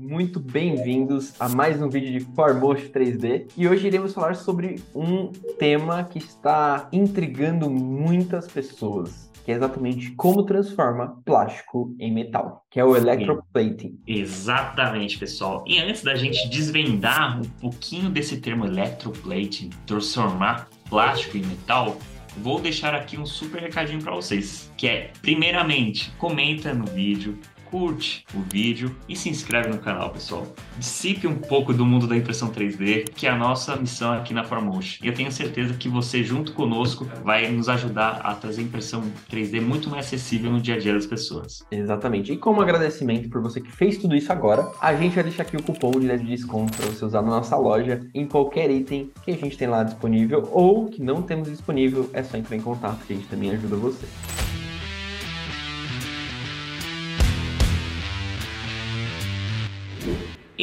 muito bem-vindos a mais um vídeo de Formosh 3D e hoje iremos falar sobre um tema que está intrigando muitas pessoas, que é exatamente como transforma plástico em metal, que é o electroplating. Exatamente, pessoal. E antes da gente desvendar um pouquinho desse termo electroplating, transformar plástico em metal, vou deixar aqui um super recadinho para vocês, que é, primeiramente, comenta no vídeo, curte o vídeo e se inscreve no canal, pessoal. Dissipe um pouco do mundo da impressão 3D, que é a nossa missão aqui na Formotion. E eu tenho certeza que você, junto conosco, vai nos ajudar a trazer impressão 3D muito mais acessível no dia a dia das pessoas. Exatamente. E como agradecimento por você que fez tudo isso agora, a gente vai deixar aqui o cupom de desconto para você usar na nossa loja em qualquer item que a gente tem lá disponível ou que não temos disponível, é só entrar em contato que a gente também ajuda você.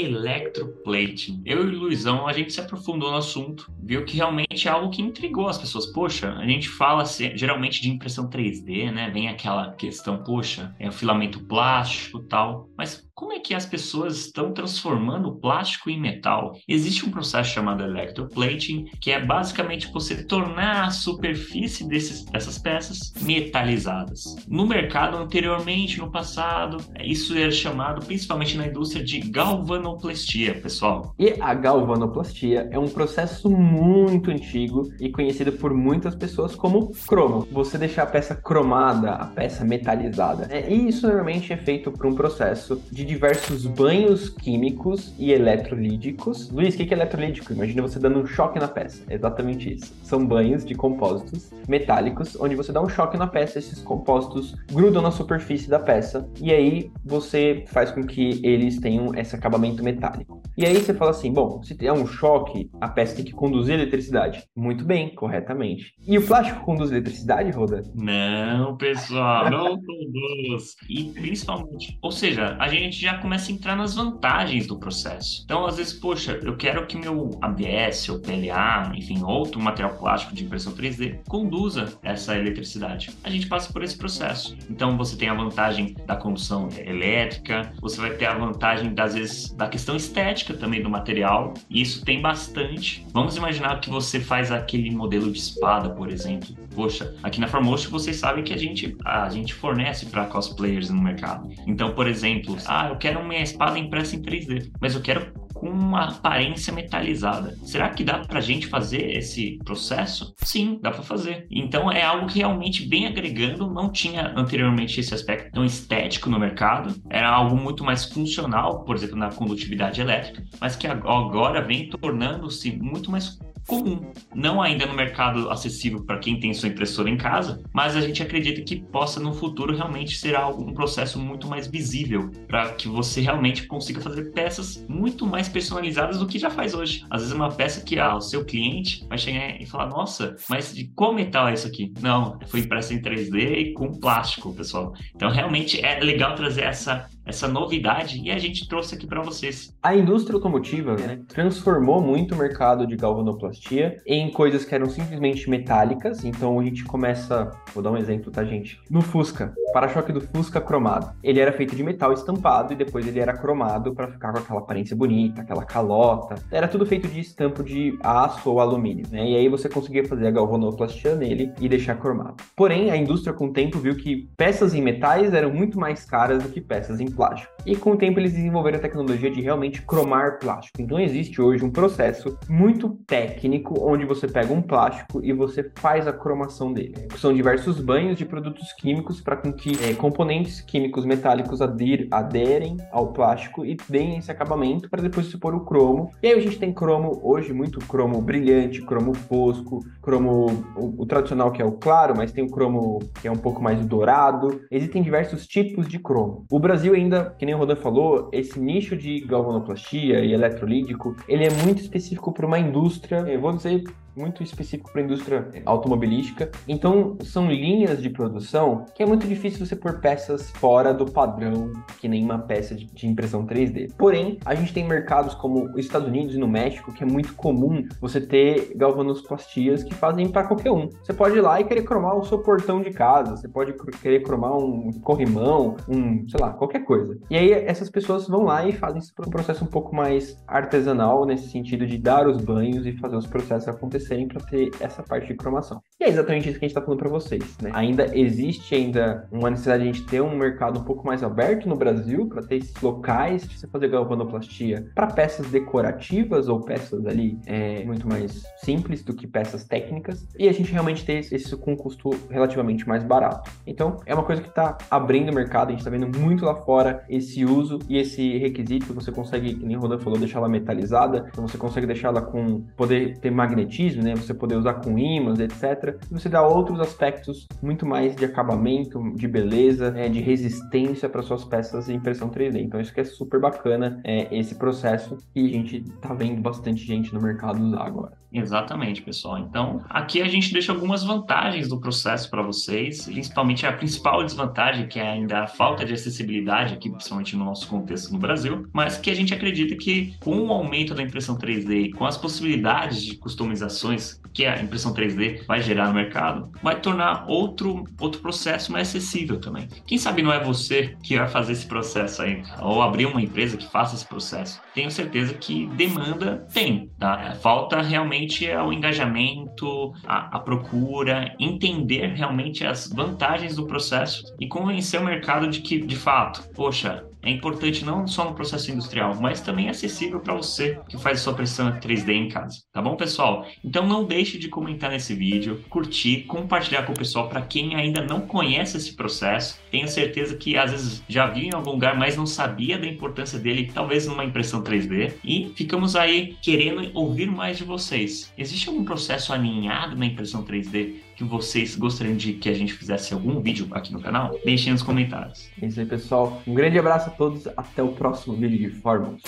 Electroplating. Eu e o Luizão, a gente se aprofundou no assunto, viu que realmente é algo que intrigou as pessoas. Poxa, a gente fala geralmente de impressão 3D, né? Vem aquela questão, poxa, é o filamento plástico tal. Mas como é que as pessoas estão transformando o plástico em metal? Existe um processo chamado electroplating, que é basicamente você tornar a superfície desses, dessas peças metalizadas. No mercado anteriormente, no passado, isso era chamado principalmente na indústria de galvanoplastia, pessoal. E a galvanoplastia é um processo muito antigo e conhecido por muitas pessoas como cromo. Você deixar a peça cromada, a peça metalizada. É, e isso normalmente é feito por um processo de diversos banhos químicos e eletrolíticos. Luiz, o que é eletrolítico? Imagina você dando um choque na peça. É exatamente isso. São banhos de compósitos metálicos, onde você dá um choque na peça, esses compósitos grudam na superfície da peça, e aí você faz com que eles tenham esse acabamento metálico. E aí você fala assim: bom, se tem um choque, a peça tem que conduzir eletricidade. Muito bem, corretamente. E o plástico conduz eletricidade, Roda? Não, pessoal, não conduz. E principalmente, ou seja, a gente gente já começa a entrar nas vantagens do processo. Então, às vezes, poxa, eu quero que meu ABS ou PLA, enfim, outro material plástico de impressão 3D conduza essa eletricidade. A gente passa por esse processo. Então, você tem a vantagem da condução elétrica, você vai ter a vantagem, às vezes, da questão estética também do material, e isso tem bastante. Vamos imaginar que você faz aquele modelo de espada, por exemplo. Poxa, aqui na Formotion vocês sabem que a gente, a gente fornece para cosplayers no mercado. Então, por exemplo, ah, eu quero minha espada impressa em 3D, mas eu quero com uma aparência metalizada. Será que dá pra gente fazer esse processo? Sim, dá para fazer. Então é algo que realmente vem agregando, não tinha anteriormente esse aspecto tão estético no mercado, era algo muito mais funcional, por exemplo, na condutividade elétrica, mas que agora vem tornando-se muito mais comum. Não ainda no mercado acessível para quem tem sua impressora em casa, mas a gente acredita que possa no futuro realmente ser algo, um processo muito mais visível para que você realmente consiga fazer peças muito mais personalizadas do que já faz hoje. Às vezes uma peça que ah, o seu cliente vai chegar e falar: "Nossa, mas de qual metal é isso aqui?". Não, foi impressa em 3D e com plástico, pessoal. Então realmente é legal trazer essa essa novidade e a gente trouxe aqui para vocês. A indústria automotiva né, transformou muito o mercado de galvanoplastia em coisas que eram simplesmente metálicas. Então a gente começa, vou dar um exemplo, tá, gente? No Fusca, para-choque do Fusca cromado. Ele era feito de metal estampado e depois ele era cromado para ficar com aquela aparência bonita, aquela calota. Era tudo feito de estampo de aço ou alumínio, né? E aí você conseguia fazer a galvanoplastia nele e deixar cromado. Porém, a indústria com o tempo viu que peças em metais eram muito mais caras do que peças em plástico. E com o tempo eles desenvolveram a tecnologia de realmente cromar plástico. Então existe hoje um processo muito técnico onde você pega um plástico e você faz a cromação dele. São diversos banhos de produtos químicos para que é, componentes químicos metálicos aderem ao plástico e deem esse acabamento para depois se pôr o cromo. E aí a gente tem cromo hoje muito cromo brilhante, cromo fosco, cromo o, o tradicional que é o claro, mas tem o cromo que é um pouco mais dourado. Existem diversos tipos de cromo. O Brasil ainda ainda, que nem o Rodan falou, esse nicho de galvanoplastia e eletrolítico, ele é muito específico para uma indústria, eu vou dizer muito específico para a indústria automobilística. Então, são linhas de produção que é muito difícil você pôr peças fora do padrão, que nem uma peça de, de impressão 3D. Porém, a gente tem mercados como os Estados Unidos e no México, que é muito comum você ter galvanoplastias que fazem para qualquer um. Você pode ir lá e querer cromar o seu portão de casa, você pode querer cromar um corrimão, um, sei lá, qualquer coisa. E aí essas pessoas vão lá e fazem esse processo um pouco mais artesanal, nesse sentido de dar os banhos e fazer os processos acontecerem para ter essa parte de cromação. E é exatamente isso que a gente está falando para vocês, né? Ainda existe ainda uma necessidade de a gente ter um mercado um pouco mais aberto no Brasil para ter esses locais de você fazer galvanoplastia para peças decorativas ou peças ali é, muito mais simples do que peças técnicas e a gente realmente ter isso com um custo relativamente mais barato. Então é uma coisa que está abrindo o mercado, a gente está vendo muito lá fora esse uso e esse requisito. Você consegue, como o Rodan falou, deixar ela metalizada, então você consegue deixar ela com poder ter magnetismo, né? Você poder usar com ímãs, etc. Você dá outros aspectos muito mais de acabamento, de beleza, né? de resistência para suas peças em impressão 3D. Então isso que é super bacana é, esse processo e a gente tá vendo bastante gente no mercado usar agora. Exatamente, pessoal. Então, aqui a gente deixa algumas vantagens do processo para vocês, principalmente a principal desvantagem, que é ainda a falta de acessibilidade aqui, principalmente no nosso contexto no Brasil, mas que a gente acredita que com o aumento da impressão 3D, com as possibilidades de customizações que a impressão 3D vai gerar no mercado, vai tornar outro, outro processo mais acessível também. Quem sabe não é você que vai fazer esse processo aí, ou abrir uma empresa que faça esse processo. Tenho certeza que demanda tem, tá? Falta realmente realmente é o engajamento, a, a, procura, entender realmente as vantagens do processo e convencer o mercado de que, de fato, poxa, é importante não só no processo industrial, mas também é acessível para você que faz sua pressão 3D em casa. Tá bom, pessoal? Então não deixe de comentar nesse vídeo, curtir, compartilhar com o pessoal para quem ainda não conhece esse processo. Tenho certeza que às vezes já viu em algum lugar, mas não sabia da importância dele, talvez numa impressão 3D. E ficamos aí querendo ouvir mais de vocês. Existe algum processo alinhado na impressão 3D que vocês gostariam de que a gente fizesse algum vídeo aqui no canal? Deixem nos comentários. É isso aí, pessoal. Um grande abraço a todos. Até o próximo vídeo de Fórmulas.